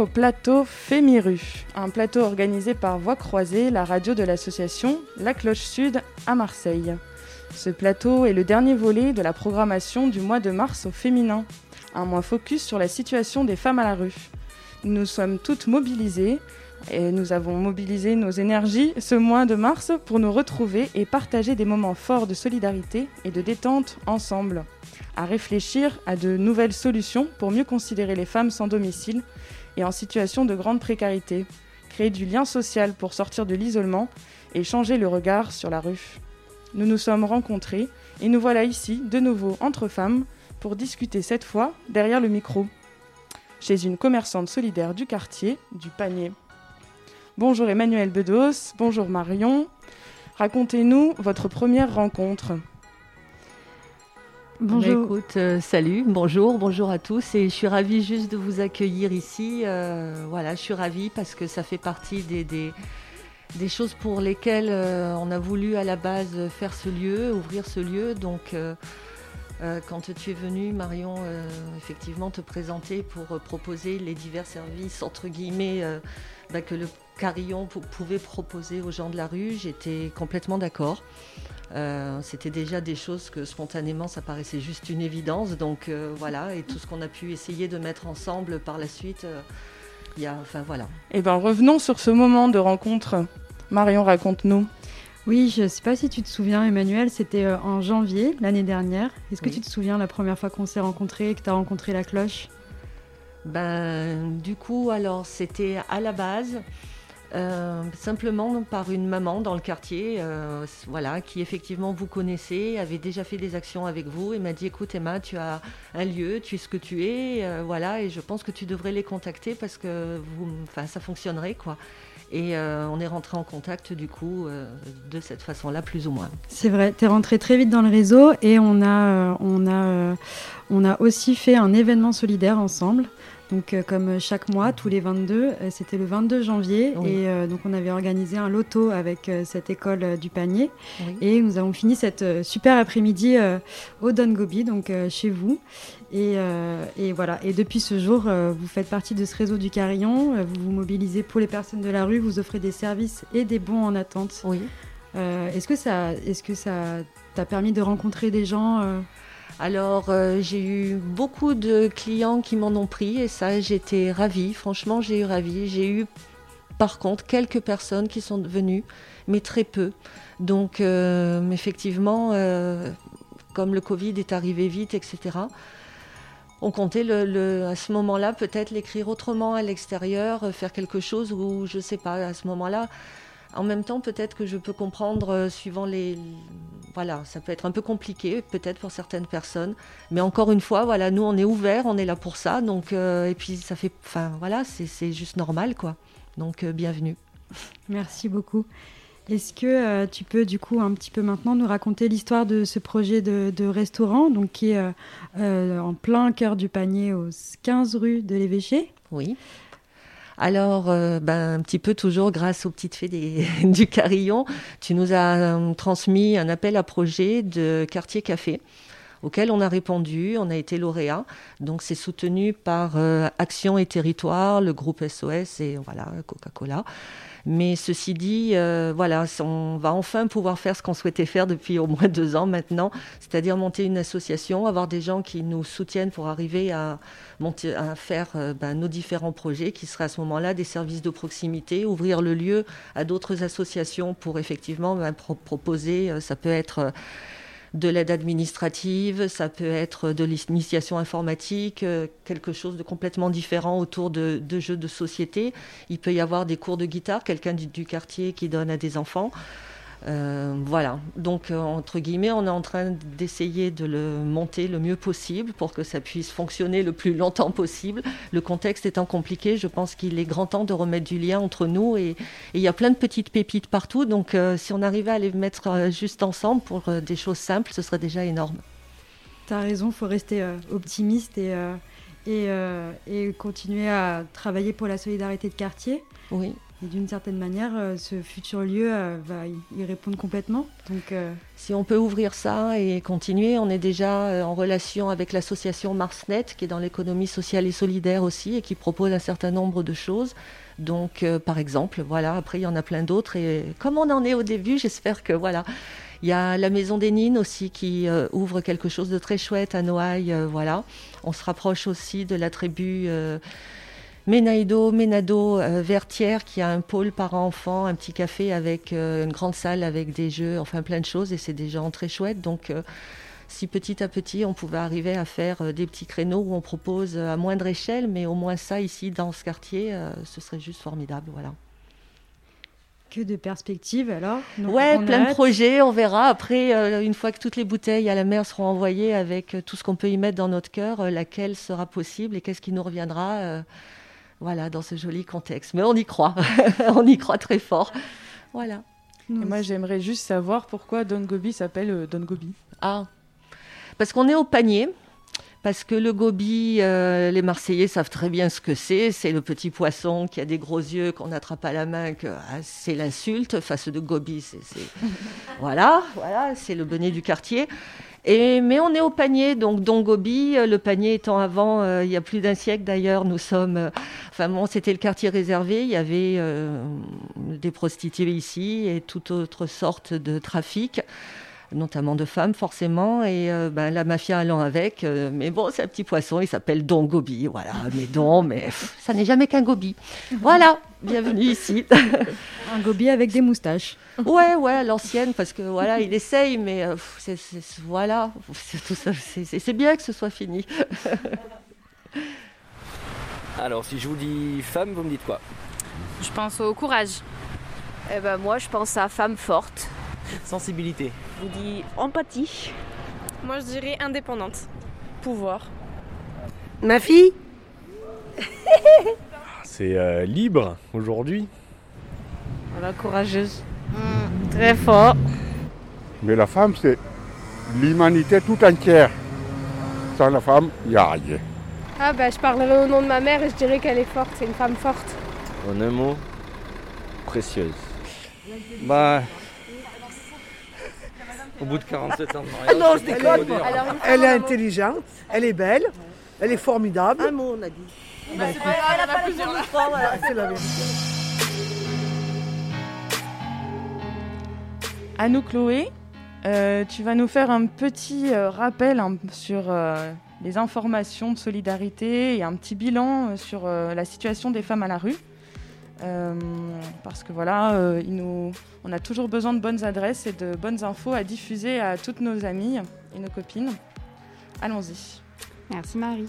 au plateau Fémiru, un plateau organisé par Voix Croisée, la radio de l'association La Cloche Sud à Marseille. Ce plateau est le dernier volet de la programmation du mois de mars au féminin, un mois focus sur la situation des femmes à la rue. Nous sommes toutes mobilisées et nous avons mobilisé nos énergies ce mois de mars pour nous retrouver et partager des moments forts de solidarité et de détente ensemble à réfléchir à de nouvelles solutions pour mieux considérer les femmes sans domicile et en situation de grande précarité, créer du lien social pour sortir de l'isolement et changer le regard sur la rue. Nous nous sommes rencontrés et nous voilà ici, de nouveau entre femmes, pour discuter cette fois derrière le micro, chez une commerçante solidaire du quartier, du panier. Bonjour Emmanuel Bedos, bonjour Marion. Racontez-nous votre première rencontre. Bonjour. écoute, euh, salut, bonjour, bonjour à tous et je suis ravie juste de vous accueillir ici. Euh, voilà, je suis ravie parce que ça fait partie des, des, choses pour lesquelles euh, on a voulu à la base faire ce lieu, ouvrir ce lieu. Donc, quand tu es venu, Marion, effectivement, te présenter pour proposer les divers services, entre guillemets, bah, que le carillon pouvait proposer aux gens de la rue, j'étais complètement d'accord. Euh, c'était déjà des choses que spontanément ça paraissait juste une évidence. Donc euh, voilà, et tout ce qu'on a pu essayer de mettre ensemble par la suite, euh, il y a, enfin voilà. Et eh ben revenons sur ce moment de rencontre. Marion, raconte-nous. Oui, je ne sais pas si tu te souviens, Emmanuel, c'était en janvier l'année dernière. Est-ce que tu te souviens la première fois qu'on s'est rencontrés et que tu as rencontré la cloche? Ben, du coup, alors c'était à la base. Euh, simplement par une maman dans le quartier, euh, voilà, qui effectivement vous connaissez, avait déjà fait des actions avec vous et m'a dit écoute Emma, tu as un lieu, tu es ce que tu es, euh, voilà, et je pense que tu devrais les contacter parce que ça fonctionnerait quoi. Et on est rentré en contact du coup de cette façon-là, plus ou moins. C'est vrai, tu es rentré très vite dans le réseau et on a, on a, on a aussi fait un événement solidaire ensemble. Donc, euh, comme chaque mois, tous les 22, euh, c'était le 22 janvier. Et euh, donc, on avait organisé un loto avec cette école du panier. Et nous avons fini cette super après-midi au Don Gobi, donc chez vous. Et, voilà. Et depuis ce jour, vous faites partie de ce réseau du Carillon. vous vous mobilisez pour les personnes de la rue. Vous offrez des services et des bons en attente. Oui. est-ce que ça, est-ce que ça t'a permis de rencontrer des gens alors euh, j'ai eu beaucoup de clients qui m'en ont pris et ça j'étais ravie, franchement j'ai eu ravie. J'ai eu par contre quelques personnes qui sont venues, mais très peu. Donc euh, effectivement, euh, comme le Covid est arrivé vite, etc., on comptait à ce moment-là peut-être l'écrire autrement à l'extérieur, faire quelque chose ou je ne sais pas, à ce moment-là. En même temps, peut-être que je peux comprendre, suivant les, voilà, ça peut être un peu compliqué, peut-être pour certaines personnes. Mais encore une fois, voilà, nous, on est ouverts, on est là pour ça. Donc, euh, et puis, ça fait. Enfin, voilà, c'est juste normal, quoi. Donc, euh, bienvenue. Merci beaucoup. Est-ce que euh, tu peux, du coup, un petit peu maintenant nous raconter l'histoire de ce projet de, de, restaurant, donc qui est en plein cœur du panier, aux 15 rue de l'Évêché? Oui. Alors, euh, ben, un petit peu toujours grâce aux petites fées du Carillon, tu nous as euh, transmis un appel à projet de Quartier Café auquel on a répondu, on a été lauréat. Donc c'est soutenu par euh, Action et Territoire, le groupe SOS et voilà Coca-Cola. Mais ceci dit, euh, voilà, on va enfin pouvoir faire ce qu'on souhaitait faire depuis au moins deux ans maintenant, c'est-à-dire monter une association, avoir des gens qui nous soutiennent pour arriver à, monter, à faire euh, ben, nos différents projets, qui seraient à ce moment-là des services de proximité, ouvrir le lieu à d'autres associations pour effectivement ben, proposer, ça peut être de l'aide administrative, ça peut être de l'initiation informatique, euh, quelque chose de complètement différent autour de, jeux de société. Il peut y avoir des cours de guitare, quelqu'un du quartier qui donne à des enfants. Euh, voilà, donc euh, entre guillemets, on est en train d'essayer de le monter le mieux possible pour que ça puisse fonctionner le plus longtemps possible. Le contexte étant compliqué, je pense qu'il est grand temps de remettre du lien entre nous et il y a plein de petites pépites partout. Donc euh, si on arrivait à les mettre juste ensemble pour des choses simples, ce serait déjà énorme. Tu as raison, il faut rester optimiste et, et, et continuer à travailler pour la solidarité de quartier. Oui. Et d'une certaine manière, euh, ce futur lieu euh, va y répondre complètement. Donc, euh, Si on peut ouvrir ça et continuer, on est déjà en relation avec l'association Marsnet, qui est dans l'économie sociale et solidaire aussi, et qui propose un certain nombre de choses. Donc, par exemple, voilà, après, il y en a plein d'autres. Et comme on en est au début, j'espère que, voilà. Il y a la Maison des Nines aussi qui ouvre quelque chose de très chouette à Noailles, voilà. On se rapproche aussi de la tribu Ménaïdo, Ménado, euh, Vertière, qui a un pôle par enfant, un petit café avec euh, une grande salle avec des jeux, enfin plein de choses, et c'est des gens très chouettes. Donc, euh, si petit à petit on pouvait arriver à faire des petits créneaux où on propose à moindre échelle, mais au moins ça ici dans ce quartier, ce serait juste formidable, voilà. Que de perspectives alors? Ouais, plein de projets, on verra. Après, une fois que toutes les bouteilles à la mer seront envoyées avec tout ce qu'on peut y mettre dans notre cœur, laquelle sera possible et qu'est-ce qui nous reviendra voilà, dans ce joli contexte. Mais on y croit, on y croit très fort. Voilà. Et moi, j'aimerais juste savoir pourquoi Don Gobi s'appelle euh, Don Gobi. Ah, parce qu'on est au panier. Parce que le gobi, euh, les Marseillais savent très bien ce que c'est. C'est le petit poisson qui a des gros yeux qu'on attrape à la main. Que ah, c'est l'insulte face de gobi. C'est, voilà, voilà, c'est le bonnet du quartier mais on est au panier, donc Don Gobi, euh, le panier étant avant, euh, il y a plus d'un siècle d'ailleurs, nous sommes, euh, enfin bon, c'était le quartier réservé, il y avait des prostituées ici et toute autre sorte de trafic notamment de femmes forcément, et ben, la mafia allant avec. mais bon, c'est un petit poisson, il s'appelle Don Gobi, voilà. Mais Don, mais ça n'est jamais qu'un gobi. Voilà, bienvenue ici. un gobi avec des moustaches. Ouais, ouais, l'ancienne, parce que voilà, il essaye, mais euh, c'est, voilà, c'est bien que ce soit fini. Alors, si je vous dis femme, vous me dites quoi? Je pense au courage. Eh ben moi, je pense à femme forte. Sensibilité. Je vous dis empathie. Moi, je dirais indépendante. Pouvoir. Ma fille? C'est euh, libre aujourd'hui. Voilà, courageuse. Mm, très fort. Mais la femme, c'est l'humanité tout entière. Sans la femme, il n'y a rien. Ah bah je parlerai au nom de ma mère et je dirais qu'elle est forte, c'est une femme forte. En un mot, précieuse. Bah... Au bout de 47 ans de non, je déconne. Elle est intelligente, elle est belle, elle est formidable. Un mot, on a dit. Bah, c'est vrai, elle a pas plusieurs. C'est la vérité. À nous, Chloé, euh, tu vas nous faire un petit euh, rappel sur euh, les informations de solidarité et un petit bilan sur la situation des femmes à la rue. parce que voilà, nous, on a toujours besoin de bonnes adresses et de bonnes infos à diffuser à toutes nos amies et nos copines. Allons-y. Merci Marie.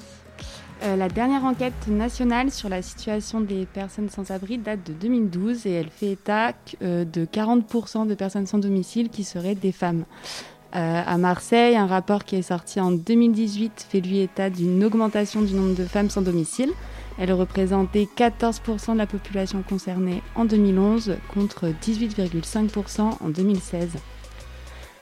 Euh, la dernière enquête nationale sur la situation des personnes sans abri date de 2012 et elle fait état euh, de 40% de personnes sans domicile qui seraient des femmes. Euh, à Marseille, un rapport qui est sorti en 2018 fait lui état d'une augmentation du nombre de femmes sans domicile. Elle représentait 14% de la population concernée en 2011 contre 18,5% en 2016.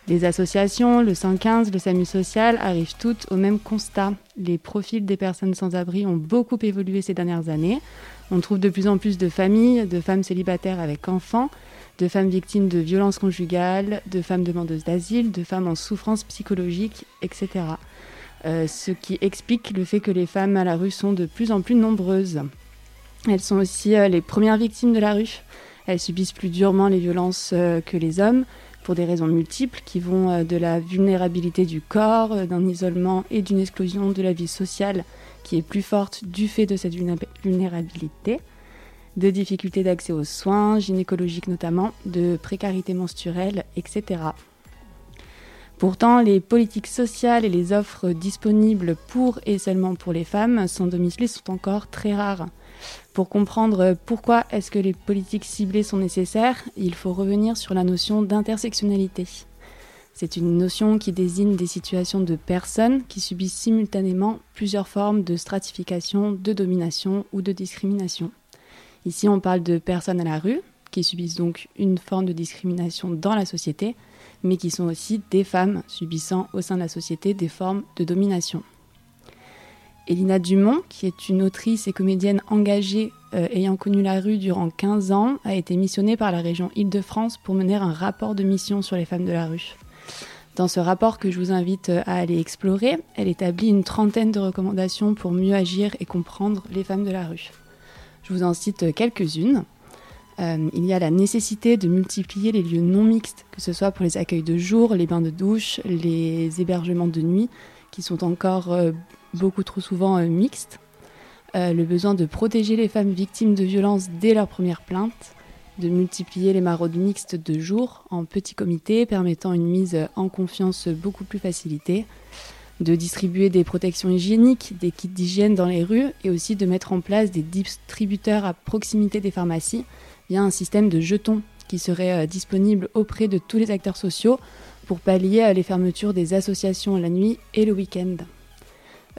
Les associations, le 115, le SAMU social arrivent toutes au même constat. Les profils des personnes sans abri ont beaucoup évolué ces dernières années. On trouve de plus en plus de familles, de femmes célibataires avec enfants, de femmes victimes de violences conjugales, de femmes demandeuses d'asile, de femmes en souffrance psychologique, etc. Euh, ce qui explique le fait que les femmes à la rue sont de plus en plus nombreuses. Elles sont aussi euh, les premières victimes de la rue. Elles subissent plus durement les violences euh, que les hommes pour des raisons multiples qui vont euh, de la vulnérabilité du corps, euh, d'un isolement et d'une exclusion de la vie sociale qui est plus forte du fait de cette vulnérabilité, de difficultés d'accès aux soins, gynécologiques notamment, de précarité menstruelle, etc. Pourtant, les politiques sociales et les offres disponibles pour et seulement pour les femmes sans domicile sont encore très rares. Pour comprendre pourquoi est-ce que les politiques ciblées sont nécessaires, il faut revenir sur la notion d'intersectionnalité. C'est une notion qui désigne des situations de personnes qui subissent simultanément plusieurs formes de stratification, de domination ou de discrimination. Ici, on parle de personnes à la rue, qui subissent donc une forme de discrimination dans la société, mais qui sont aussi des femmes subissant au sein de la société des formes de domination. Elina Dumont, qui est une autrice et comédienne engagée ayant connu la rue durant 15 ans, a été missionnée par la région Île-de-France pour mener un rapport de mission sur les femmes de la rue. Dans ce rapport que je vous invite à aller explorer, elle établit une trentaine de recommandations pour mieux agir et comprendre les femmes de la rue. Je vous en cite quelques-unes. Euh, il y a la nécessité de multiplier les lieux non mixtes, que ce soit pour les accueils de jour, les bains de douche, les hébergements de nuit, qui sont encore euh, beaucoup trop souvent euh, mixtes. le besoin de protéger les femmes victimes de violences dès leur première plainte, de multiplier les maraudes mixtes de jour en petits comités permettant une mise en confiance beaucoup plus facilitée, de distribuer des protections hygiéniques, des kits d'hygiène dans les rues et aussi de mettre en place des distributeurs à proximité des pharmacies via un système de jetons qui serait euh, disponible auprès de tous les acteurs sociaux pour pallier les fermetures des associations la nuit et le week-end.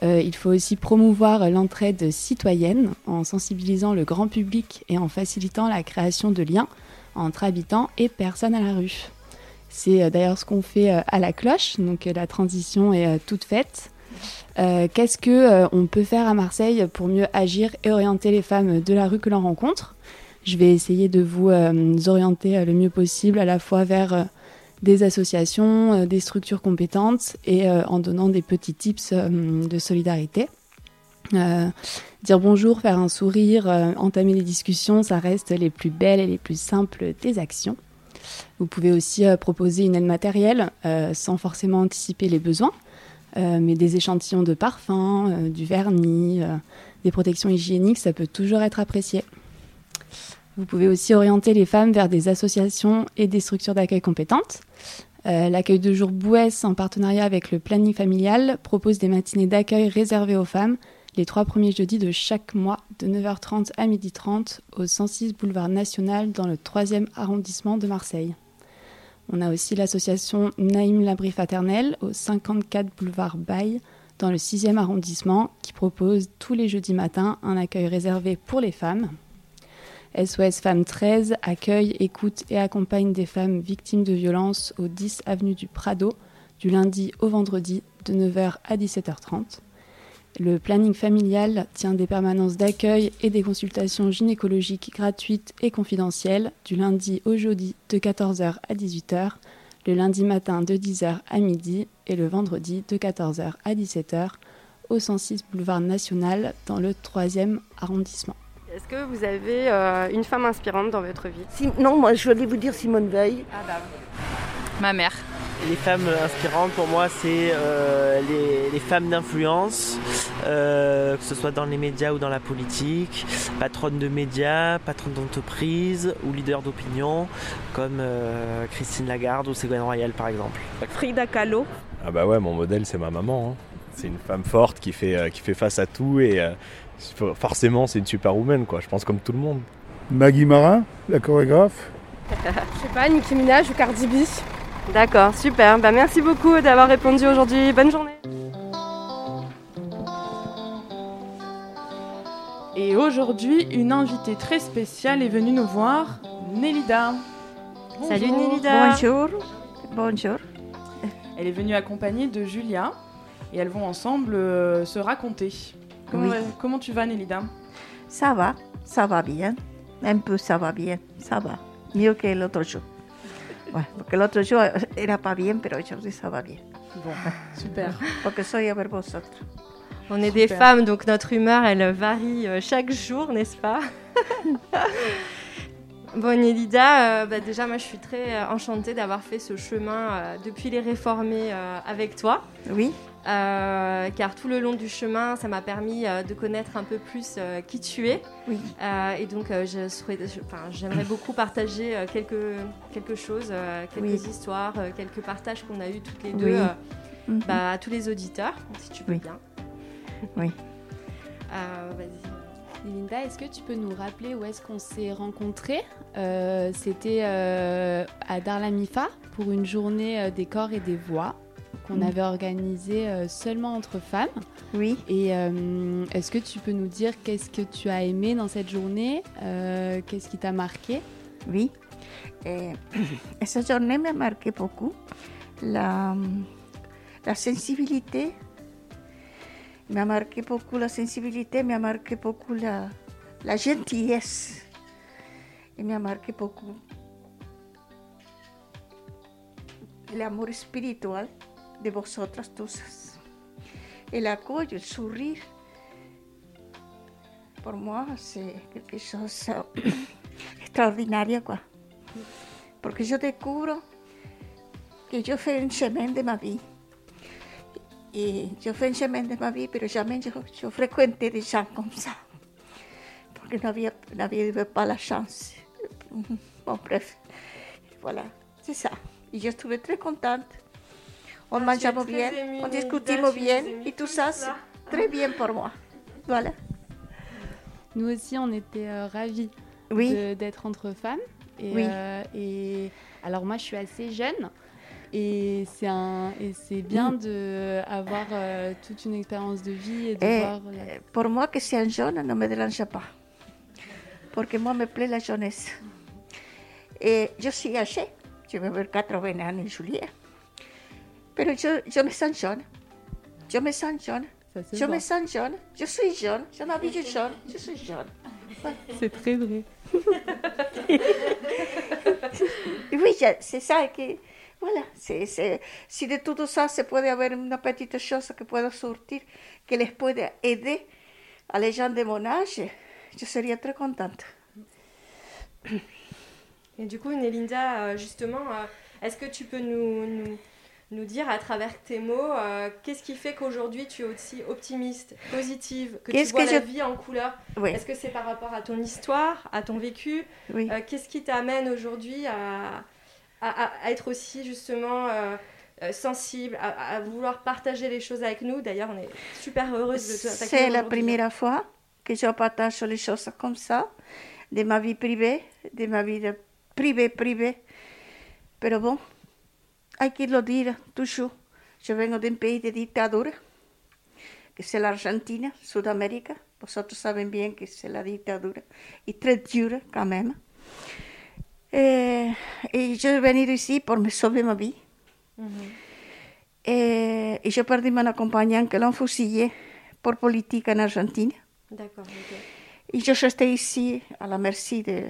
Euh, il faut aussi promouvoir l'entraide citoyenne en sensibilisant le grand public et en facilitant la création de liens entre habitants et personnes à la rue. C'est euh, d'ailleurs ce qu'on fait à la cloche, donc la transition est toute faite. Qu'est-ce que on peut faire à Marseille pour mieux agir et orienter les femmes de la rue que l'on rencontre? Je vais essayer de vous euh, orienter euh, le mieux possible à la fois vers euh, des associations, des structures compétentes et en donnant des petits tips de solidarité. dire bonjour, faire un sourire, entamer les discussions, ça reste les plus belles et les plus simples des actions. Vous pouvez aussi proposer une aide matérielle sans forcément anticiper les besoins, mais des échantillons de parfum, du vernis, des protections hygiéniques, ça peut toujours être apprécié. Vous pouvez aussi orienter les femmes vers des associations et des structures d'accueil compétentes. Euh, l'accueil de jour Bouès, en partenariat avec le planning familial, propose des matinées d'accueil réservées aux femmes les trois premiers jeudis de chaque mois, de 9h30 à 12h30, au 106 boulevard National, dans le 3e arrondissement de Marseille. On a aussi l'association Naïm Labri Faternel, au 54 boulevard Baye, dans le 6e arrondissement, qui propose tous les jeudis matins un accueil réservé pour les femmes. SOS Femmes 13 accueille, écoute et accompagne des femmes victimes de violences au 10 avenue du Prado du lundi au vendredi de 9h à 17h30. Le planning familial tient des permanences d'accueil et des consultations gynécologiques gratuites et confidentielles du lundi au jeudi de 14h à 18h, le lundi matin de 10h à midi et le vendredi de 14h à 17h au 106 boulevard National dans le 3e arrondissement. Est-ce que vous avez euh, une femme inspirante dans votre vie? Non, moi je voulais vous dire Simone Veil. Ah bah Ma mère. Les femmes inspirantes pour moi, c'est euh, les, femmes d'influence, euh, que ce soit dans les médias ou dans la politique, patronnes de médias, patronnes d'entreprise ou leaders d'opinion, comme Christine Lagarde ou Ségolène Royal par exemple. Frida Kahlo. Ah bah ouais, mon modèle c'est ma maman. Hein. C'est une femme forte qui fait, qui fait face à tout et forcément c'est une superwoman quoi, je pense comme tout le monde. Maggie Marin, la chorégraphe. je sais pas, Nicki Minaj ou Cardi B. D'accord, super. Bah, merci beaucoup d'avoir répondu aujourd'hui. Bonne journée. Et aujourd'hui, une invitée très spéciale est venue nous voir, Nélida. Salut Nélida. Bonjour. Bonjour. Elle est venue accompagnée de Julia et elles vont ensemble euh, se raconter. Comment, tu vas, Nélida? Ça va, ça va bien. Un peu, ça va bien, ça va. Mieux que l'autre jour. Ouais, parce que l'autre jour, era pas bien, mais aujourd'hui, ça va bien. Bon, super. Parce que soy avec vosotros. On est des femmes, donc notre humeur, elle varie euh, chaque jour, n'est-ce pas? Bon, Nélida, euh, bah, déjà, moi, je suis très euh, enchantée d'avoir fait ce chemin depuis les réformés avec toi. Oui. Euh, car tout le long du chemin, ça m'a permis euh, de connaître un peu plus euh, qui tu es. Oui. et donc, j'aimerais beaucoup partager quelque, quelque chose, quelques histoires, quelques partages qu'on a eu toutes les deux mhm. bah, à tous les auditeurs, si tu veux bien. Oui. Vas-y. Linda, est-ce que tu peux nous rappeler où est-ce qu'on s'est rencontrés? C'était à Darlamifa pour une journée des corps et des voix qu'on mm. avait organisé euh, seulement entre femmes. Oui. Et euh, est-ce que tu peux nous dire qu'est-ce que tu as aimé dans cette journée euh, Qu'est-ce qui t'a marqué? Oui. Et, cette journée m'a marqué beaucoup. La, la sensibilité m'a marqué beaucoup la sensibilité, m'a marqué beaucoup la, la gentillesse. Et m'a marqué beaucoup. L'amour spirituel de vosotras tous. Et l'accueil, le sourire, pour moi, c'est quelque chose d'extraordinaire, quoi. Parce que je découvre que je fais un chemin de ma vie. Et je fais un chemin de ma vie, mais jamais je, je fréquentais des gens comme ça. Parce que n'avais, n'avais pas la chance. Bon, bref, voilà, c'est ça. Et je trouvais très contente. On mangeait bien, on discutait bien, et tout ça, c'est très bien pour moi. Voilà. Nous aussi, on était euh, ravis Oui. d'être entre femmes. Et, Oui. euh, et alors moi, je suis assez jeune. Et c'est un et c'est bien Mm. de avoir euh, toute une expérience de vie et de Et voir la- eh, pour moi, que c'est un jeune ne me dérange pas. Parce que moi, me plaît la jeunesse. Et je suis âgée. Je vais avoir 80 ans en juillet. Mais je, je me sens jeune. Je me sens jeune. Je me sens jeune. Je suis jeune. Je m'habille jeune. Je suis jeune. C'est très vrai. Oui, c'est ça que. Voilà, c'est, c'est- si de tout ça se puede haber una petite chose que pueda sortir, que les puede aider a les gens de mon âge, je serais très contente. Et du coup, Nélinda, euh, justement, euh, est-ce que tu peux nous, nous, nous dire à travers tes mots, euh, qu'est-ce qui fait qu'aujourd'hui tu es aussi optimiste, positive, que tu vois que la je- vie en couleur? Oui. Est-ce que c'est par rapport à ton histoire, à ton vécu? Oui. Euh, Qu'est-ce qui t'amène aujourd'hui à, à, être aussi justement euh, sensible, à, à vouloir partager les choses avec nous? D'ailleurs, on est super heureuse de t'accueillir C'est la première fois que je partage les choses comme ça, de ma vie privée, de ma vie privée, privée. Pero bon, hay que lo dire toujours. Je vengo d'un pays de dictadura, que c'est l'Argentine, Sud-Amérique. Vosotros saben bien que c'est la dictadura, y très dure quand même. Et, et je suis venue ici pour me sauver ma vie. Et, et j'ai perdu mon accompagnant que l'ont fusillé pour politique en Argentine. D'accord, ok. Et je suis restée ici à la merci de,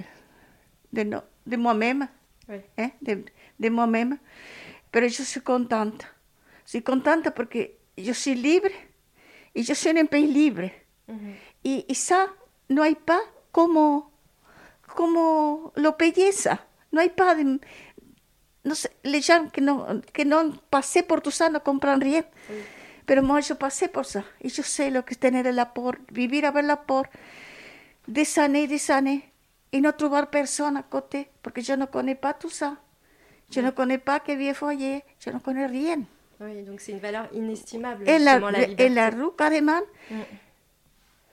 de, no- de moi-même, Oui. hein, de, de moi-même. Mais je suis contente. Je suis contente parce que je suis libre et je suis un pays libre. Et, et ça, no hay pas como, como lo payer ça. No hay pas de, no sé, les gens qui n'ont qui n'ont passé por tout ça ne comprennent rien. Pero moi, je passé por ça. Et je sais lo que es tener el apport, vivir avec l'apport des années, des années, et ne trouver personne à côté, parce que je ne connais pas tout ça. Je ne connais pas que vieux foyer, je ne connais rien. Oui, donc c'est une valeur inestimable, Et la, la et la rue, carrément. Mm.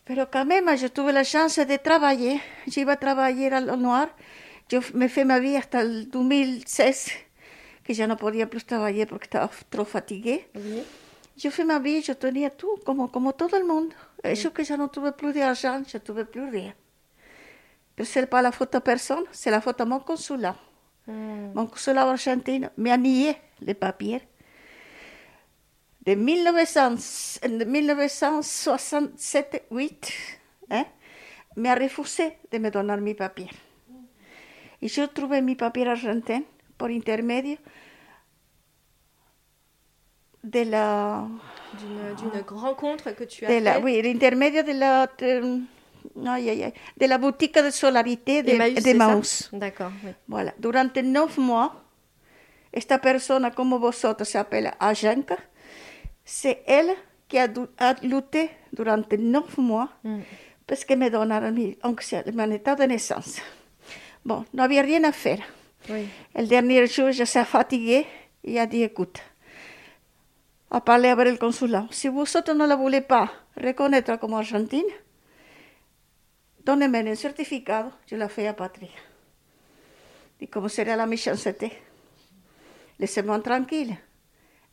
Pero quand même, j'ai trouvé la chance de travailler. J'iba travailler au noir. Je me fais ma vie hasta el 2016, que je ne pouvais plus travailler parce que j'étais trop fatiguée. Oui. Je fais ma vie, je tenais tout, comme, comme tout le monde. Et que je ne trouvais plus d'argent, je ne trouvais plus rien. Mais ce n'est pas la faute de personne, c'est la faute de mon consulat. Mon consulat argentin m'a nié les papiers. De 1900 de 1967-8, hein, m'a refusé de me donner mes papiers. Et je trouvais mes papiers argentins por intermedio de la D'une d'une rencontre que tu as de la, oui, l'intermedio de la, de, ay, ay, de la boutique de solidarité de, Maús. D'accord, oui. Voilà. Durante neuf mois, esta persona, como vosotros, se appelle Ajenka, c'est elle qui a, lutté durant neuf mois parce que me sea mon état de naissance. Bon, había rien à faire. Oui. El dernier jour, je suis fatiguée et a dit, écoute, a parlé avec le consulat. Si vosotros no la voulez pas reconnaître como argentine, donnez-moi un certificado, je la fais apatrie. Y como sería la méchanceté, laissez-moi tranquille.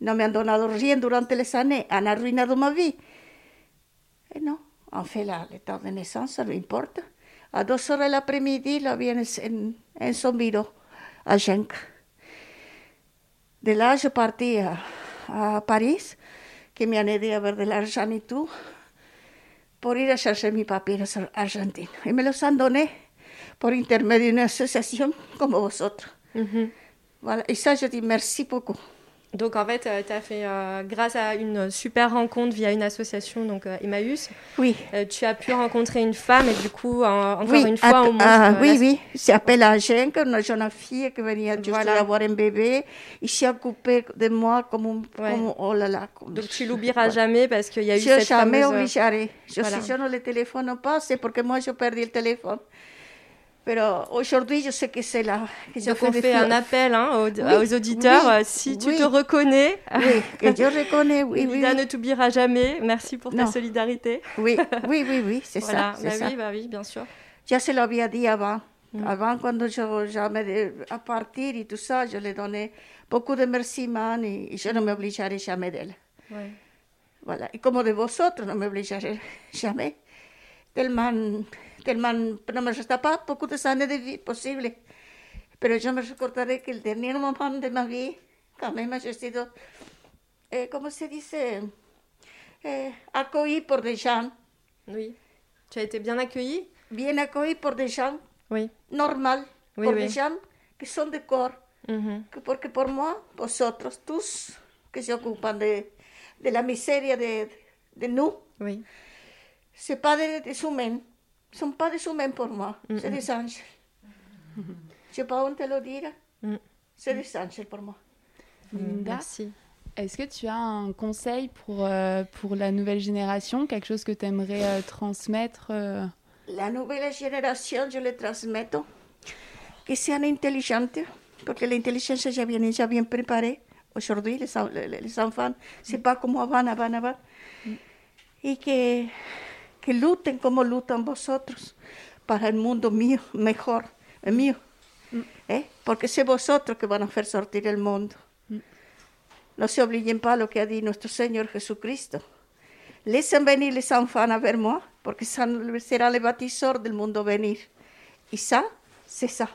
No me han donado rien durante les années, han arruinado ma vie. Et non, on fait la- l'état de naissance, ça lui importe. À deux heures de l'après-midi, la viene en, en son bureau, à Genk. De là, je partis à, à Paris, que me han aidé à avoir de l'argent et pour ir a chercher mis papiers en Argentine. Y me los han donné por intermedio de una asociación como vosotros. Voilà. Et ça, je dis merci beaucoup. Donc en fait, tu as fait, euh, grâce à une super rencontre via une association, donc euh, Emmaüs, oui. Euh, tu as pu rencontrer une femme et du coup, encore oui, une fois, on montre... ah, euh, oui, oui, s'appelle Angèle, une jeune fille qui venait juste Voilà. d'avoir un bébé. Il s'est occupé de moi comme, un- comme oh là là. comme- Donc tu l'oublieras jamais parce qu'il y a eu je cette jamais fameuse... oublierai. Je, Voilà. Si je ne le téléphone pas, c'est parce que moi, je perdu le téléphone. Pero aujourd'hui, je sais que c'est là. Que je Donc on fait un appel hein, aux, Oui, aux auditeurs. oui, si tu oui. te reconnais, Oui, que je reconnais, oui, oui. Lida ne t'oubliera jamais. Merci pour ta solidarité. Oui, oui, oui, oui, c'est Voilà. ça. Bah ça. oui, bah oui, bien sûr. Ya se había dit avant. Avant, cuando yo ya me de, a partir y tout ça, je le donnais beaucoup de merci, man, y je no me obligerai jamais d'elle. Ouais. Voilà. Y como de vosotros, no me obligerai jamais. Tellement, tellement, no me resta pas beaucoup de années de possible. Pero yo me recordaré que el dernier moment de ma vie, quand même, j'ai sido, eh, ¿cómo se dice? Eh, accueilli por des gens. Oui. Tu as été bien accueillie Bien accueilli por des gens Oui. normal, Oui, por oui. des gens que son de corps. Mhm. Que porque por moi, vosotros, tous, que se ocupan de, de la miseria de, de nous, Oui. c'est pas des, des humains. Ils sont pas des humains pour moi, c'est Mhm. des anges. Je sais pas où te le dire. Mm. C'est des anges pour moi. Linda, Merci. est-ce que tu as un conseil pour, euh, pour la nouvelle génération, quelque chose que tu aimerais transmettre euh, La nouvelle génération, je le transmeto, que sean intelligentes, porque la inteligencia ya viene ya bien préparée. Aujourd'hui, les, les, les enfants, c'est pas como avant, avant, avant. Y que, que luchen como lutan vosotros para el mundo mío, mejor, el mío. ¿Eh? Porque c'est vosotros que van a hacer sortir el mundo. No se obliguen pas lo que ha dicho nuestro Señor Jesucristo. Laissez venir les enfants vers moi, porque sera le bâtisseur del mundo venir. Y ça, c'est ça.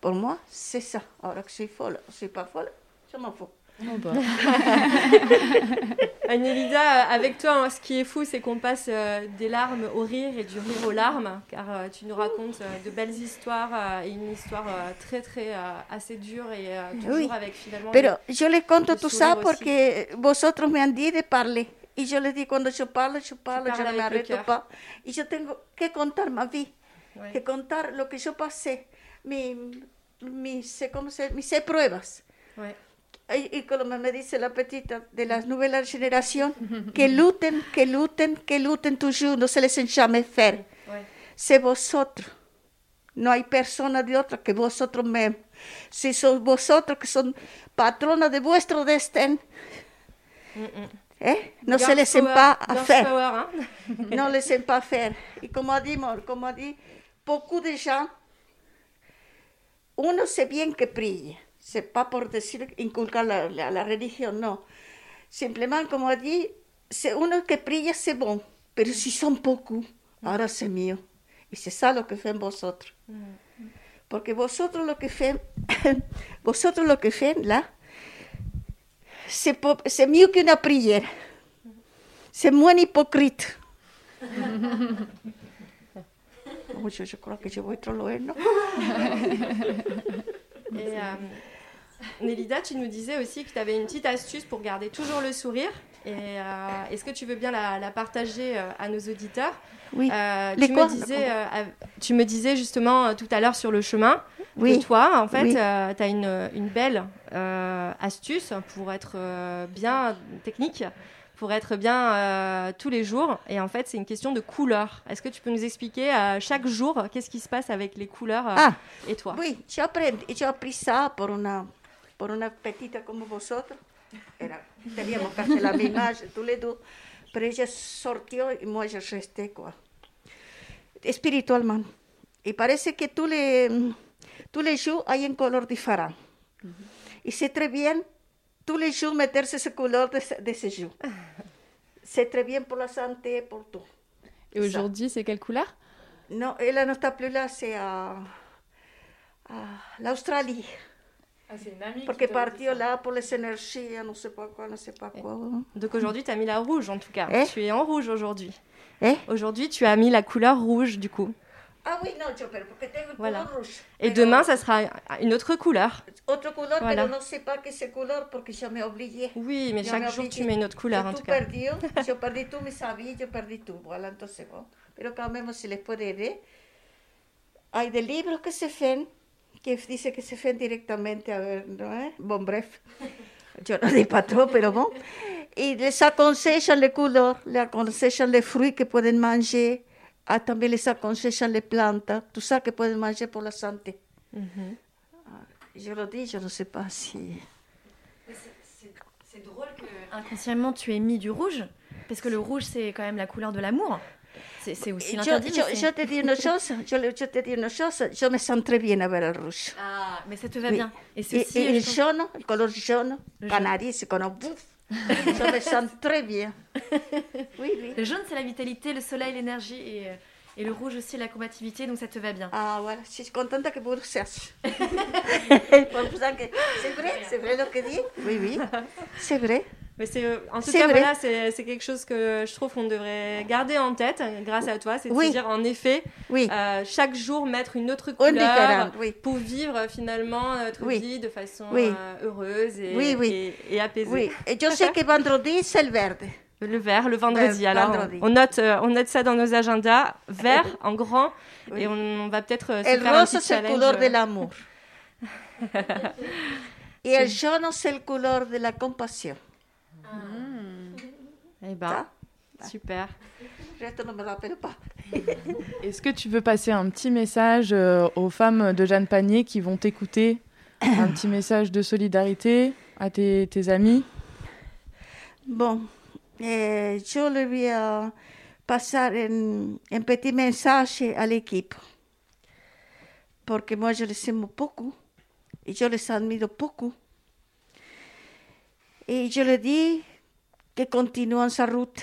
Pour moi, c'est ça. Ahora que suis folle, suis pas folle, je m'en fous. Anelida, euh, avec toi, hein, ce qui est fou, c'est qu'on passe euh, des larmes au rire et du rire aux larmes, car euh, tu nous racontes euh, de belles histoires euh, et une histoire euh, très, très euh, assez dure et euh, toujours Oui. avec finalement. Pero le- yo les conto le tout ça aussi. porque vosotros me han dit de parler. Y yo les dis, cuando yo parlo, yo parlo, parles yo no avec me le arrêto cœur. pas. Y yo tengo que contar ma vie, Ouais. que contar lo que yo pasé, mi, mis, ¿cómo se, mis pruebas. Ouais. Y, como me dice la petita de la nueva generación, que luten, que luten, que luten toujours, no se les jamais faire. Ouais. C'est vosotros. No hay persona de otra que vosotros mismos. Si sois vosotros que son patronas de vuestro destino, Mm, mm. ¿eh? no se les faire. power, hein. no les aime pas faire. Y como a dit, mon- como a dit beaucoup de gens, uno sait bien que prie. C'est pas pour decir inculcar la, la, la religión, no. Simplement, como a dit, c'est uno que prie, c'est bon. Pero si son beaucoup, ahora c'est mieux. Y c'est ça lo que faites vosotros. Porque vosotros lo que faites, vosotros lo que faites là, c'est po- c'est mieux qu'une prière. C'est moins hypocrite. Oh, je, je crois que je vais trop loin, non Et euh, Nélida, tu nous disais aussi que tu avais une petite astuce pour garder toujours le sourire. Et euh, est-ce que tu veux bien la, la partager euh, à nos auditeurs Oui. Euh, Les tu, me disais, euh, tu me disais justement euh, tout à l'heure sur le chemin Oui. que toi, en fait, Oui. tu as une, une belle euh, astuce pour être euh, bien technique, pour être bien euh, tous les jours. Et en fait, c'est une question de couleur. Est-ce que tu peux nous expliquer euh, chaque jour qu'est-ce qui se passe avec les couleurs euh, Ah. et toi? Oui, aprendí, yo appris ça por una, por una petita como vosotros. Era, teníamos casi la misma âge, tous les deux. Pero ella sortió y moi je resté, quoi. Espirituellement. Y parece que tous les, tous les jours hay un color différent. Y c'est très bien tous les jours meterse ce couleur de, de ce jour. C'est très bien pour la santé, pour tout. Et aujourd'hui, c'est quelle couleur Non, ella no está plus là, c'est à, à l'Australie. Ah, c'est une amie. Porque partió là pour les énergies, no sé pas quoi, no sé pas quoi. Donc aujourd'hui, tu as mis la rouge en tout cas. Eh? Tu es en rouge aujourd'hui. Eh? Aujourd'hui, tu as mis la couleur rouge, du coup. Ah oui, non, je peux, porque tengo Voilà. color rouge. Et Pero- demain, ça sera une autre couleur. Autre couleur, Voilà. pero no sé pas que c'est couleur porque je m'ai oublié. Oui, mais Je chaque jour, oublié. tu mets une autre couleur, en tout tout cas. perdu, j'ai perdu tous mes habits, j'ai perdu tout. Voilà, entonces bon. Pero quand même, si les puede aider. Hay des livres que se font, que dice que se font directamente, a ver, ¿no? eh? Bon, bref. Yo no dis pas trop, pero bon. Y les aconsejan les couleurs, les aconsejan les fruits que pueden manger, ah, también les aconsejan les plantes, tout ça que pueden manger pour la santé. Je le dis, je ne sais pas si... C'est drôle que inconsciemment tu aies mis du rouge, parce que le rouge c'est quand même la couleur de l'amour. C'est aussi Je, l'interdit. je, te dis une chose, je, te dis une chose, je me sens très bien avec le rouge. Ah, mais ça te va Oui. bien. Et Et, le jaune, le couleur jaune, Le jaune. canaris, c'est qu'on bouffe. je me sens très bien. Oui, oui. Le jaune c'est la vitalité, le soleil, l'énergie et, euh, et le rouge aussi la combativité, donc ça te va bien. Ah, voilà, je suis contente que vous que- c'est vrai, c'est vrai ce que dit. Oui, oui, c'est vrai. Mais c'est, euh, en tout cas, vrai. voilà, c'est quelque chose que je trouve qu'on devrait garder en tête euh, grâce à toi. C'est de Oui. se dire, en effet, Oui. euh, chaque jour mettre une autre couleur oui. pour vivre finalement notre vie de façon euh, heureuse et, et, et apaisée. Oui, et je sais que vendredi, c'est le verde. Le vert, le vendredi. Le Alors, vendredi. On, note, on note ça dans nos agendas, vert en grand, et on, on va peut-être se faire un rose, petit c'est le challenge. couleur de l'amour. Et le jaune, c'est le couleur de la compassion. Eh ben, super. Je ne me rappelle pas. Est-ce que tu veux passer un petit message euh, aux femmes de Jeanne Panier qui vont t'écouter Un petit message de solidarité à tes, tes amis? Bon, eh, je le vais euh, passer un, un petit message à l'équipe. Parce que moi, je les aime beaucoup. Et je les admire beaucoup. Et je le dis que continuent sa route,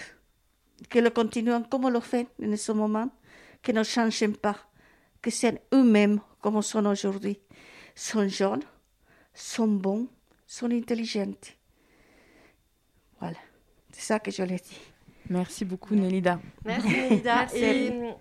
que le continuent comme le fait en ce moment, que ne changent pas, que c'est eux-mêmes comme sont aujourd'hui. Sont jeunes, sont bons, sont intelligents. Voilà, c'est ça que je l'ai dit. Merci beaucoup, Nélida. Merci Nélida. Merci. Et, hum,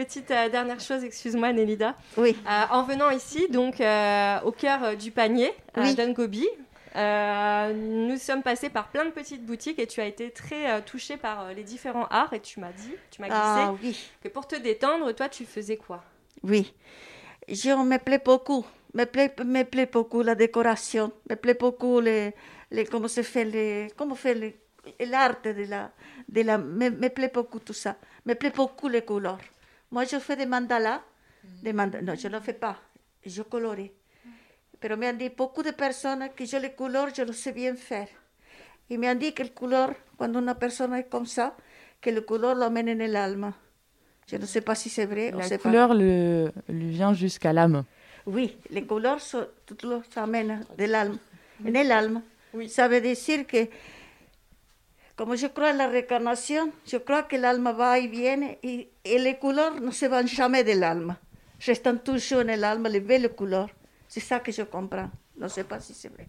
Petite euh, dernière chose, excuse-moi Nélida. Oui. Euh, en venant ici, donc euh, au cœur du panier, à Oui. Euh, nous sommes passés par plein de petites boutiques et tu as été très touchée par les différents arts et tu m'as dit, tu m'as glissé Ah oui. que pour te détendre, toi tu faisais quoi? Oui, je me plaît beaucoup. Me plaît, me plaît beaucoup la décoration. Me plaît beaucoup les, les comment se fait les, comment fait les- l'art de la, de la, me, me plaît beaucoup tout ça. Me plaît beaucoup les couleurs. Moi, je fais des mandalas. Des manda- non, je ne le fais pas. Je colore. Pero me han dit beaucoup de personnes que je les couleurs, je le sais bien faire. Et me han dit que le couleur, quand une personne est comme ça, que le couleur l'amène en el alma. Je ne sais pas si c'est vrai ou La c'est pas. couleur le, lui vient jusqu'à l'âme. Oui, les couleurs toutes les s'amènent de l'âme, en el alma. Ça veut dire que, comme je crois en la réincarnation, je crois que l'alma va et vient et, et les couleurs ne se vont jamais de l'alma. Restent toujours en l'alma, les belles couleurs. C'est ça que je comprends. Je ne sais pas si c'est vrai.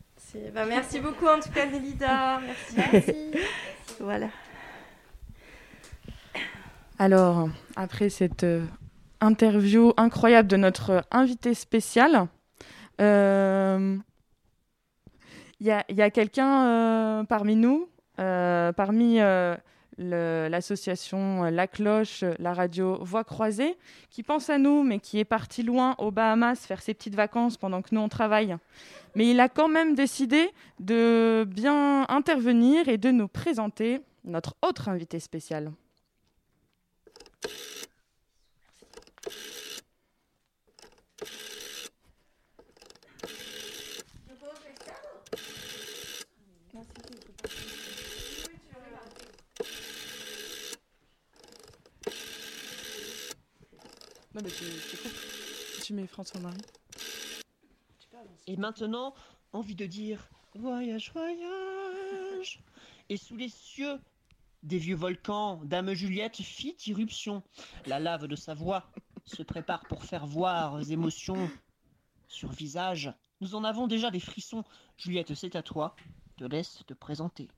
Bah, Merci beaucoup en tout cas Nélida. Merci. Voilà. Alors, après cette euh, interview incroyable de notre invité spécial, euh, il y a, il y a quelqu'un euh, parmi nous, parmi euh, l'association La Cloche, la radio Voix Croisée, qui pense à nous, mais qui est parti loin aux Bahamas faire ses petites vacances pendant que nous on travaille. Mais il a quand même décidé de bien intervenir et de nous présenter notre autre invité spécial. Tu mets François-Marie. Et maintenant, envie de dire voyage, voyage. Et sous les cieux des vieux volcans, Dame Juliette fit irruption. La lave de sa voix se prépare pour faire voir émotions sur visage. Nous en avons déjà des frissons. Juliette, c'est à toi. Te laisse te présenter.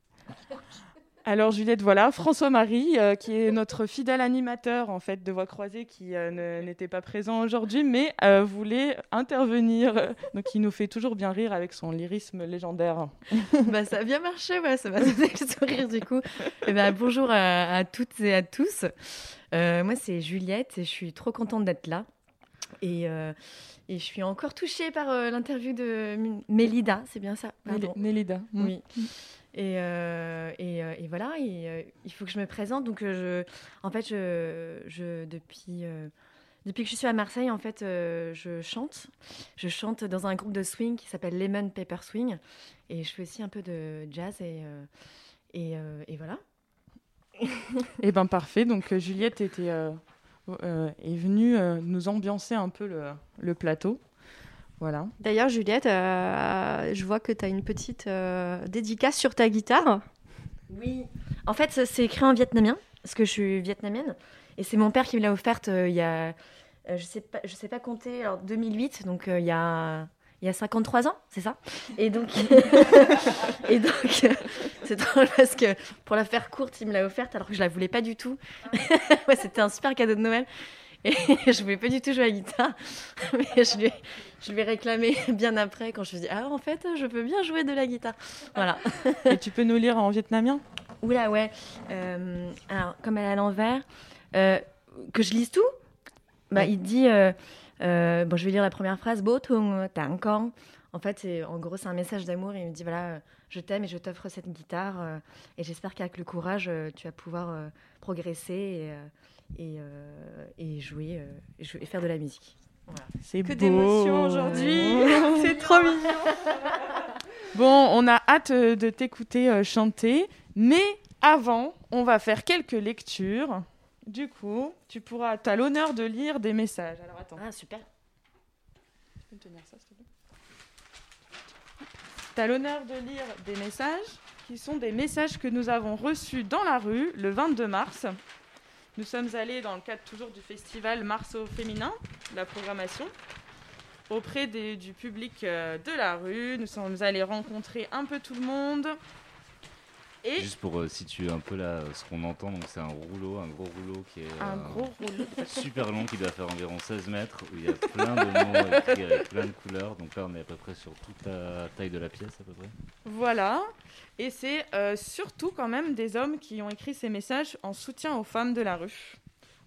Alors Juliette, voilà, François-Marie, euh, qui est notre fidèle animateur en fait de Voix croisée, qui euh, n'était pas présent aujourd'hui, mais euh, voulait intervenir. Donc il nous fait toujours bien rire avec son lyrisme légendaire. bah, ça a bien marché, ouais, ça m'a donné le sourire du coup. Et eh ben, bonjour à, à, toutes et à tous. moi c'est Juliette et je suis trop contente d'être là. Et, et, je suis encore touchée par l'interview de Mélida, c'est bien ça? Mélida. Oui. Et, euh, euh, et, voilà, euh, il faut que je me présente. Donc, en fait, je, depuis, que je suis à Marseille, en fait, je chante. Je chante dans un groupe de swing qui s'appelle Lemon Paper Swing. Et je fais aussi un peu de jazz. Et, et, voilà. et eh ben parfait. Donc, Juliette était, est venue nous ambiancer un peu le plateau. Voilà. D'ailleurs, Juliette, euh, je vois que tu as une petite euh, dédicace sur ta guitare. Oui. En fait, c'est écrit en vietnamien, parce que je suis vietnamienne. Et c'est mon père qui me l'a offerte euh, il y a. je sais pas, je sais pas compter, en 2008, donc il y a. Il y a 53 ans, c'est ça? Et donc, et donc c'est drôle parce que pour la faire courte, il me l'a offerte alors que je la voulais pas du tout. ouais, C'était un super cadeau de Noël. Et je voulais pas du tout jouer à la guitare, mais je lui, ai, je lui ai réclamé bien après quand je me suis dit Ah, en fait, je peux bien jouer de la guitare. Voilà. Et tu peux nous lire en vietnamien? Oula, ouais. Euh, alors, comme elle est à l'envers, euh, que je lise tout? Bah, Il dit euh, Bon, je vais lire la première phrase Bo thung tang kong. En fait, en gros, c'est un message d'amour. Il me dit Voilà, je t'aime et je t'offre cette guitare. et j'espère qu'avec le courage, tu vas pouvoir progresser. Et, et, euh, et jouer, euh, et faire de la musique. Voilà. C'est que d'émotions aujourd'hui, c'est trop mignon. bon, on a hâte euh, de t'écouter chanter, mais avant, on va faire quelques lectures. Du coup, tu pourras, as l'honneur de lire des messages. Alors attends. Ah super. Tu peux me tenir ça, s'il te plaît? Tu as l'honneur de lire des messages qui sont des messages que nous avons reçus dans la rue le 22 mars. Nous sommes allés dans le cadre toujours du festival Mars au féminin, la programmation, auprès du public euh, de la rue. Nous sommes allés rencontrer un peu tout le monde. Juste pour euh, situer un peu là ce qu'on entend, donc c'est un rouleau, un gros rouleau qui est un gros rouleau. super long qui doit faire environ 16 mètres où il y a plein de mots écrits avec plein de couleurs. Donc là on est à peu près sur toute la taille de la pièce à peu près. Voilà. Et c'est euh, surtout quand même des hommes qui ont écrit ces messages en soutien aux femmes de la rue.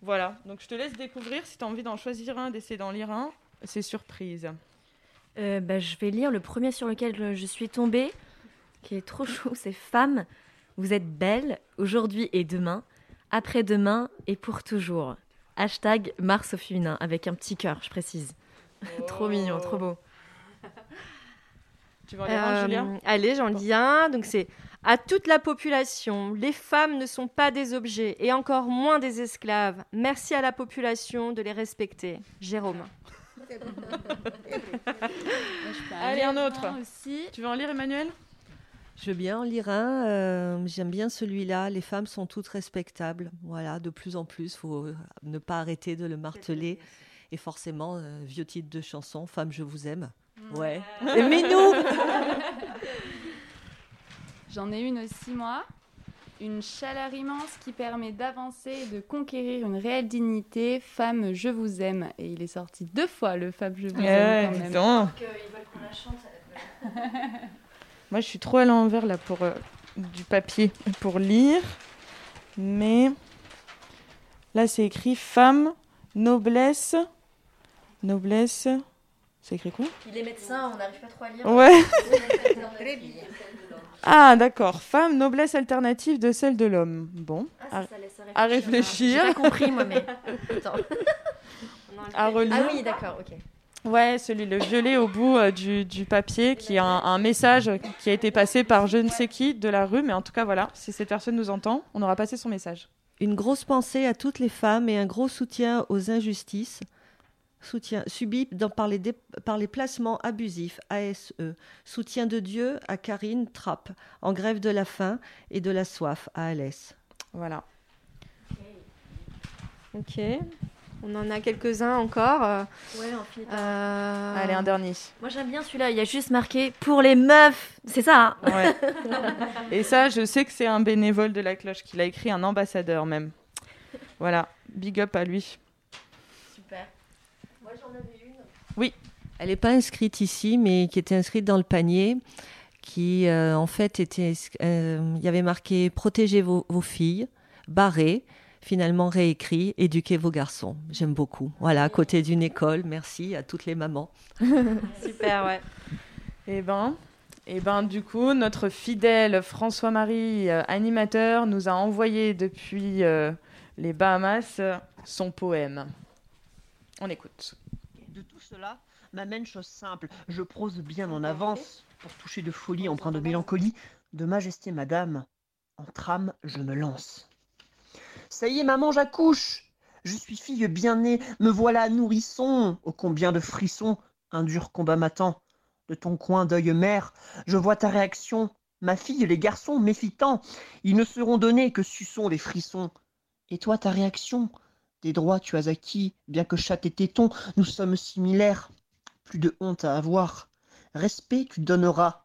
Voilà. Donc je te laisse découvrir si tu as envie d'en choisir un, d'essayer d'en lire un. C'est surprise. Euh, bah, je vais lire le premier sur lequel je suis tombée, qui est trop chaud, c'est Femme vous êtes belle aujourd'hui et demain, après-demain et pour toujours. Hashtag Mars au féminin, avec un petit cœur, je précise. trop mignon, trop beau. Tu vas en lire un, euh, Allez, j'en lis un. Donc c'est à toute la population, les femmes ne sont pas des objets et encore moins des esclaves. Merci à la population de les respecter. Jérôme. Allez, un autre. Aussi. Tu veux en lire, Emmanuel? Je veux bien en lire un. Euh, j'aime bien celui-là. Les femmes sont toutes respectables. Voilà, de plus en plus, il faut euh, ne pas arrêter de le marteler. Et forcément, euh, vieux titre de chanson, Femme, je vous aime. Ouais. Aimez-nous J'en ai une aussi, moi. Une chaleur immense qui permet d'avancer et de conquérir une réelle dignité. Femme, je vous aime. Et il est sorti deux fois, le Femme, je vous aime. Quand même. veulent qu'on la chante. Moi, je suis trop à l'envers là pour euh, du papier pour lire. Mais là, c'est écrit femme, noblesse. Noblesse. C'est écrit quoi? Il est médecin, on n'arrive pas trop à lire. Ouais. ah, d'accord. Femme, noblesse alternative de celle de l'homme. Bon. Ah, à, à, réfléchir. J'ai pas compris, moi, mais. Attends. à relire. Ah oui, d'accord, ok. Ouais, celui le violet au bout euh, du, papier, qui est un, message qui a été passé par je ne sais qui de la rue, mais en tout cas voilà, si cette personne nous entend, on aura passé son message. Une grosse pensée à toutes les femmes et un gros soutien aux injustices soutien subies par, les par les placements abusifs ASE. Soutien de Dieu à Karine Trapp, en grève de la faim et de la soif à Alès. Voilà. Ok. On en a quelques-uns encore. Ouais, on finit euh, Allez, un dernier. Moi j'aime bien celui-là, il y a juste marqué pour les meufs. C'est ça hein Ouais. Et ça, je sais que c'est un bénévole de la cloche qui l'a écrit, un ambassadeur même. Voilà, big up à lui. Super. Moi j'en avais une. Oui. Elle n'est pas inscrite ici, mais qui était inscrite dans le panier, qui euh, en fait était, euh, il y avait marqué protégez vos, vos filles, barré, finalement réécrit, éduquez vos garçons. J'aime beaucoup. Voilà, à côté d'une école. Merci à toutes les mamans. Super, ouais. Et ben, et ben, du coup, notre fidèle François-Marie, euh, animateur, nous a envoyé depuis euh, les Bahamas euh, son poème. On écoute. De tout cela m'amène chose simple. Je prose bien en avance pour toucher de folie, empreint de mélancolie, de majesté, madame. En trame, je me lance. Ça y est, maman, j'accouche. Je suis fille bien née, me voilà nourrisson. Ô combien de frissons, un dur combat m'attend. De ton coin d'œil mère, je vois ta réaction. Ma fille, les garçons, méfitant, ils ne seront donnés que suçons les frissons. Et toi, ta réaction? Des droits tu as acquis, bien que chat et téton, nous sommes similaires. Plus de honte à avoir. Respect tu donneras.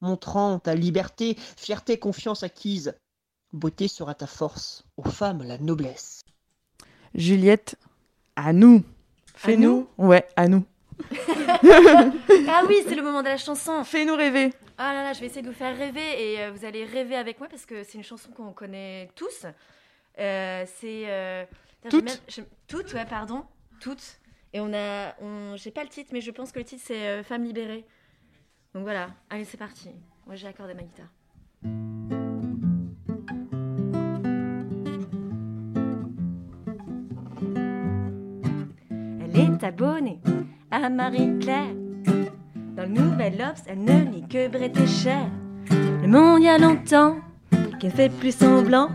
Montrant ta liberté, fierté, confiance acquise. Beauté sera ta force, aux femmes la noblesse. Juliette, à nous. Fais-nous. Ouais, à nous. ah oui, c'est le moment de la chanson. Fais-nous rêver. Ah là là, je vais essayer de vous faire rêver et euh, vous allez rêver avec moi parce que c'est une chanson qu'on connaît tous. Euh, c'est euh, Toutes même- je- toutes, ouais, pardon, toutes. Et on a, on, j'ai pas le titre, mais je pense que le titre c'est euh, Femme libérée. Donc voilà, allez c'est parti. Moi j'ai accordé ma guitare. Abonnée à Marie-Claire. Dans le Nouvel Obs, elle ne lit que Brett et Cher. Le monde y a longtemps qu'elle ne fait plus semblant.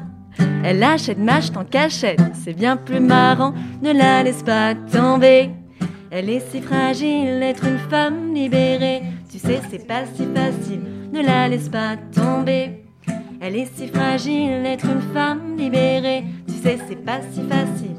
Elle achète mâche en cachette, c'est bien plus marrant. Ne la laisse pas tomber. Elle est si fragile, être une femme libérée. Tu sais, c'est pas si facile. Ne la laisse pas tomber. Elle est si fragile, être une femme libérée. Tu sais, c'est pas si facile.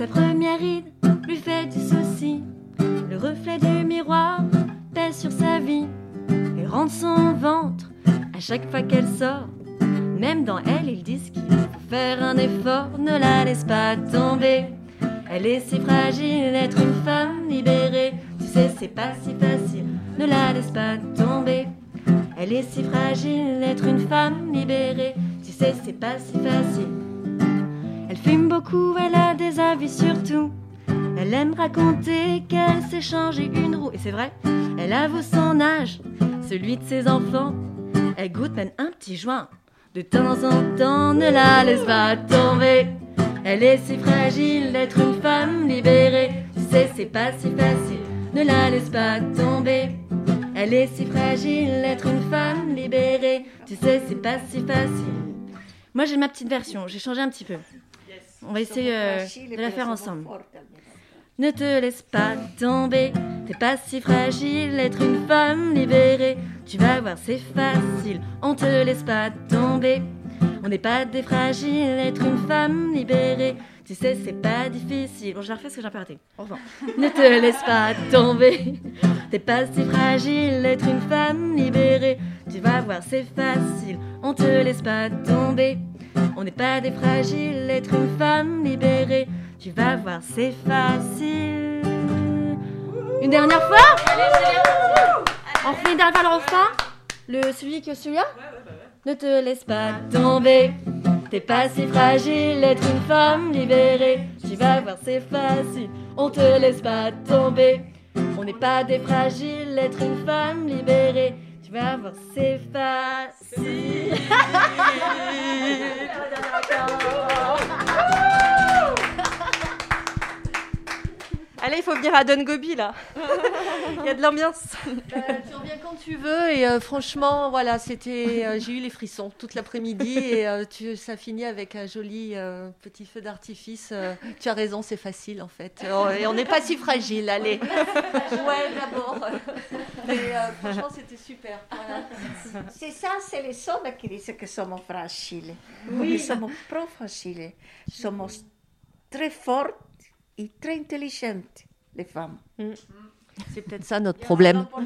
Sa première ride lui fait du souci. Le reflet du miroir pèse sur sa vie et rend son ventre à chaque fois qu'elle sort. Même dans elle, ils disent qu'il faut faire un effort, ne la laisse pas tomber. Elle est si fragile, être une femme libérée. Tu sais, c'est pas si facile, ne la laisse pas tomber. Elle est si fragile, être une femme libérée. Tu sais, c'est pas si facile. Elle fume beaucoup, elle a des avis sur tout. Elle aime raconter qu'elle s'est changé une roue. Et c'est vrai, elle avoue son âge, celui de ses enfants. Elle goûte même un petit joint. De temps en temps, ne la laisse pas tomber. Elle est si fragile d'être une femme libérée. Tu sais, c'est pas si facile. Ne la laisse pas tomber. Elle est si fragile d'être une femme libérée. Tu sais, c'est pas si facile. Moi, j'ai ma petite version. J'ai changé un petit peu. On va essayer euh, de la faire ensemble. Ne te laisse pas tomber, t'es pas si fragile, être une femme libérée. Tu vas voir, c'est facile, on te laisse pas tomber. On n'est pas des fragiles, être une femme libérée. Tu sais, c'est pas difficile. Bon, je la refais parce que j'ai un peu raté. Au revoir. ne te laisse pas tomber, t'es pas si fragile, être une femme libérée. Tu vas voir, c'est facile, on te laisse pas tomber. On n'est pas des fragiles, être une femme libérée. Tu vas voir, c'est facile. Une dernière fois On refait une dernière fois le refrain Le, celui que celui-là? Ne te laisse pas tomber. T'es pas si fragile, être une femme libérée. Tu vas voir, c'est facile. On te laisse pas tomber. On n'est pas des fragiles, être une femme libérée. Vas voir, c'est facile. il faut venir à Dungobi là. il y a de l'ambiance. Bah, tu reviens quand tu veux et euh, franchement, voilà, c'était, euh, j'ai eu les frissons toute l'après-midi et euh, tu, ça finit avec un joli petit feu d'artifice. tu as raison, c'est facile en fait. et on n'est pas si fragile, allez. ouais, d'abord. Mais franchement, c'était super. C'est ça, c'est les sonnes qui disent que sommes fragiles. Oui. Nous sommes trop fragiles. Somos très fortes et très intelligentes, les femmes. Mm. C'est peut-être ça notre problème.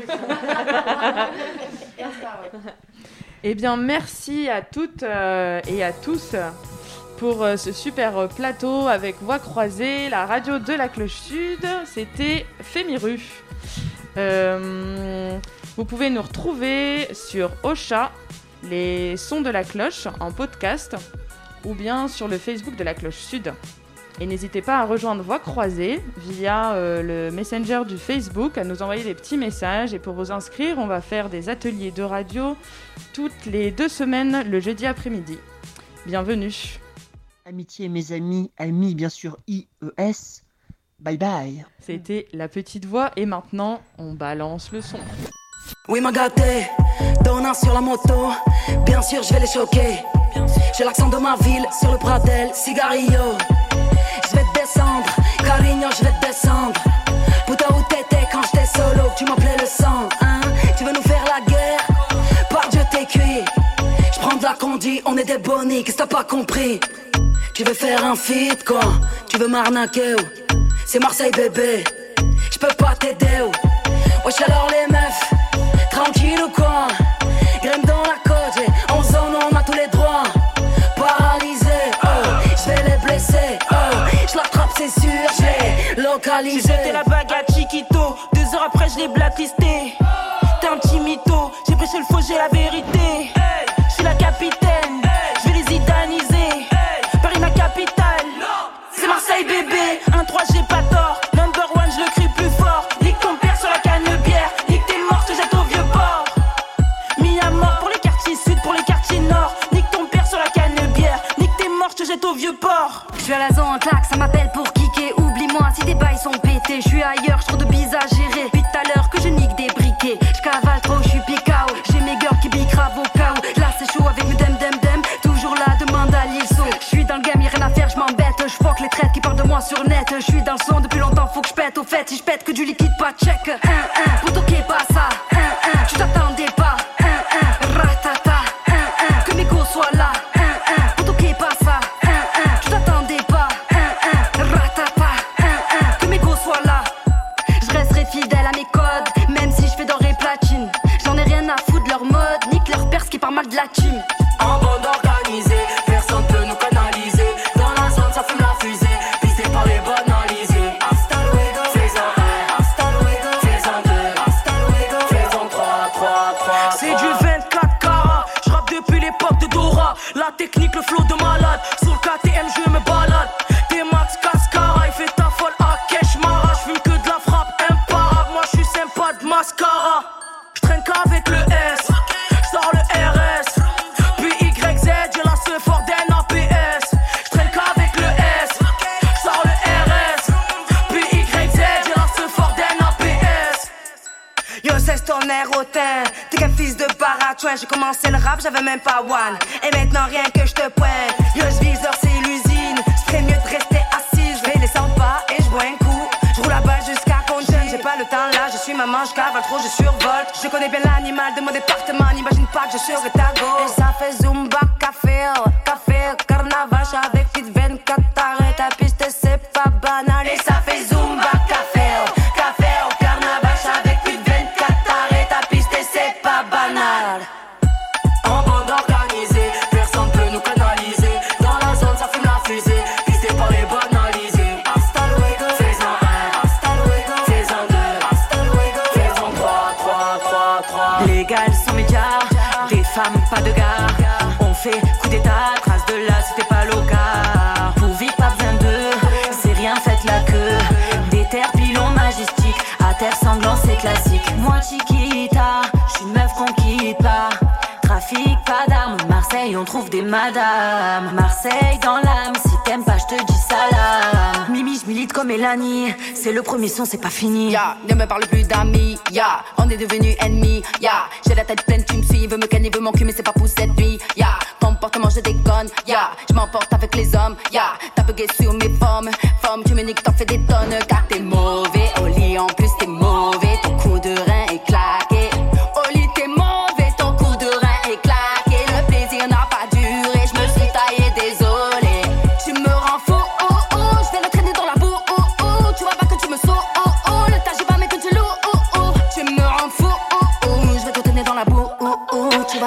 eh bien, merci à toutes euh, et à tous pour euh, ce super plateau avec Voix croisée, la radio de la Cloche Sud. C'était Fémiru. Euh, vous pouvez nous retrouver sur Ocha, les sons de la cloche en podcast, ou bien sur le Facebook de la Cloche Sud. Et n'hésitez pas à rejoindre Voix Croisée via euh, le Messenger du Facebook, à nous envoyer des petits messages. Et pour vous inscrire, on va faire des ateliers de radio toutes les deux semaines le jeudi après-midi. Bienvenue. Amitié, mes amis, amis, bien sûr, IES. Bye bye. C'était la petite voix et maintenant on balance le son. Oui, m'a gâté, donnant sur la moto. Bien sûr, je vais les choquer. J'ai l'accent de ma ville sur le Pradel, cigarillo. Descendre, Carignan, je vais te descendre. Putain, où t'étais quand j'étais solo, tu m'appelais le sang, hein? Tu veux nous faire la guerre? Par Dieu, t'es cuit. Je prends de la conduite, on est des bonnies, qu'est-ce que t'as pas compris? Tu veux faire un feat, quoi? Tu veux m'arnaquer, C'est Marseille, bébé. Je peux pas t'aider, Wesh, alors les meufs, tranquille ou quoi? Graine dans la côte, en zone, c'est sûr, je l'ai localisé. J'ai la bague à Chiquito, deux heures après, je l'ai blacklisté. T'es un petit mytho, j'ai prêché le faux, j'ai la vérité. Je suis la capitaine, je vais les idaniser. Paris, ma capitale, c'est Marseille, bébé. Un 3, j'ai pas tort. Number one, je le crie plus fort. Nique ton père sur la canne bière, nique tes morts, je jette au vieux port. Mis à mort pour les quartiers sud, pour les quartiers nord. Nique ton père sur la canne bière, nique tes morts, je jette au vieux port. Je suis à la zone en claque, ça kicker. Bails sont pétés. Je suis ailleurs, je de bises à gérer. Depuis tout à l'heure que je nique des briquets. Je cavale trop, je suis picao. J'ai mes gars qui bicravent au. Là c'est chaud avec mes dem dem dem. Toujours là, demande à l'ISO. Je suis dans le game, y'a rien à faire, je m'embête. Je que les traites qui parlent de moi sur net. Je suis dans le son depuis longtemps, faut que je pète. Au fait, si je pète que du liquide, pas check. N'imagine pas que je c'est pas fini. Ya, ne me parle plus d'amis, ya, on est devenus ennemis,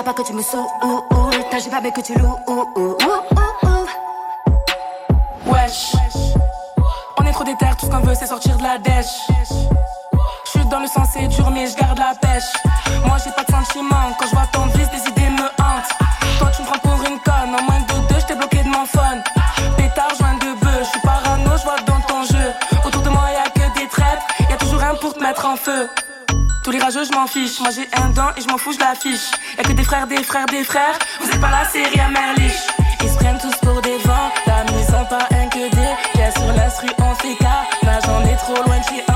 pas que tu me tas, j'ai pas, mais que tu loues. Wesh, on est trop déter, tout ce qu'on veut c'est sortir de la dèche. Je suis dans le sens c'est dur mais je garde la pêche. Moi j'ai pas de sentiments, quand je vois ton vice des idées me hantent. Toi tu me prends pour une conne, en moins de deux je t'ai bloqué de mon phone. Pétard joint de bœuf, je suis parano, je vois dans ton jeu. Autour de moi y a que des traîtres, y a toujours un pour te mettre en feu. Tous les rageux, je m'en fiche. Moi j'ai un dent et je m'en fous, je l'affiche. Y'a que des frères, des frères, des frères. Vous êtes pas la série à Merlich. Ils se prennent tous pour des vents. La maison pas un que des. Y'a sur l'instru, on fait cas. Là j'en ai trop loin de chez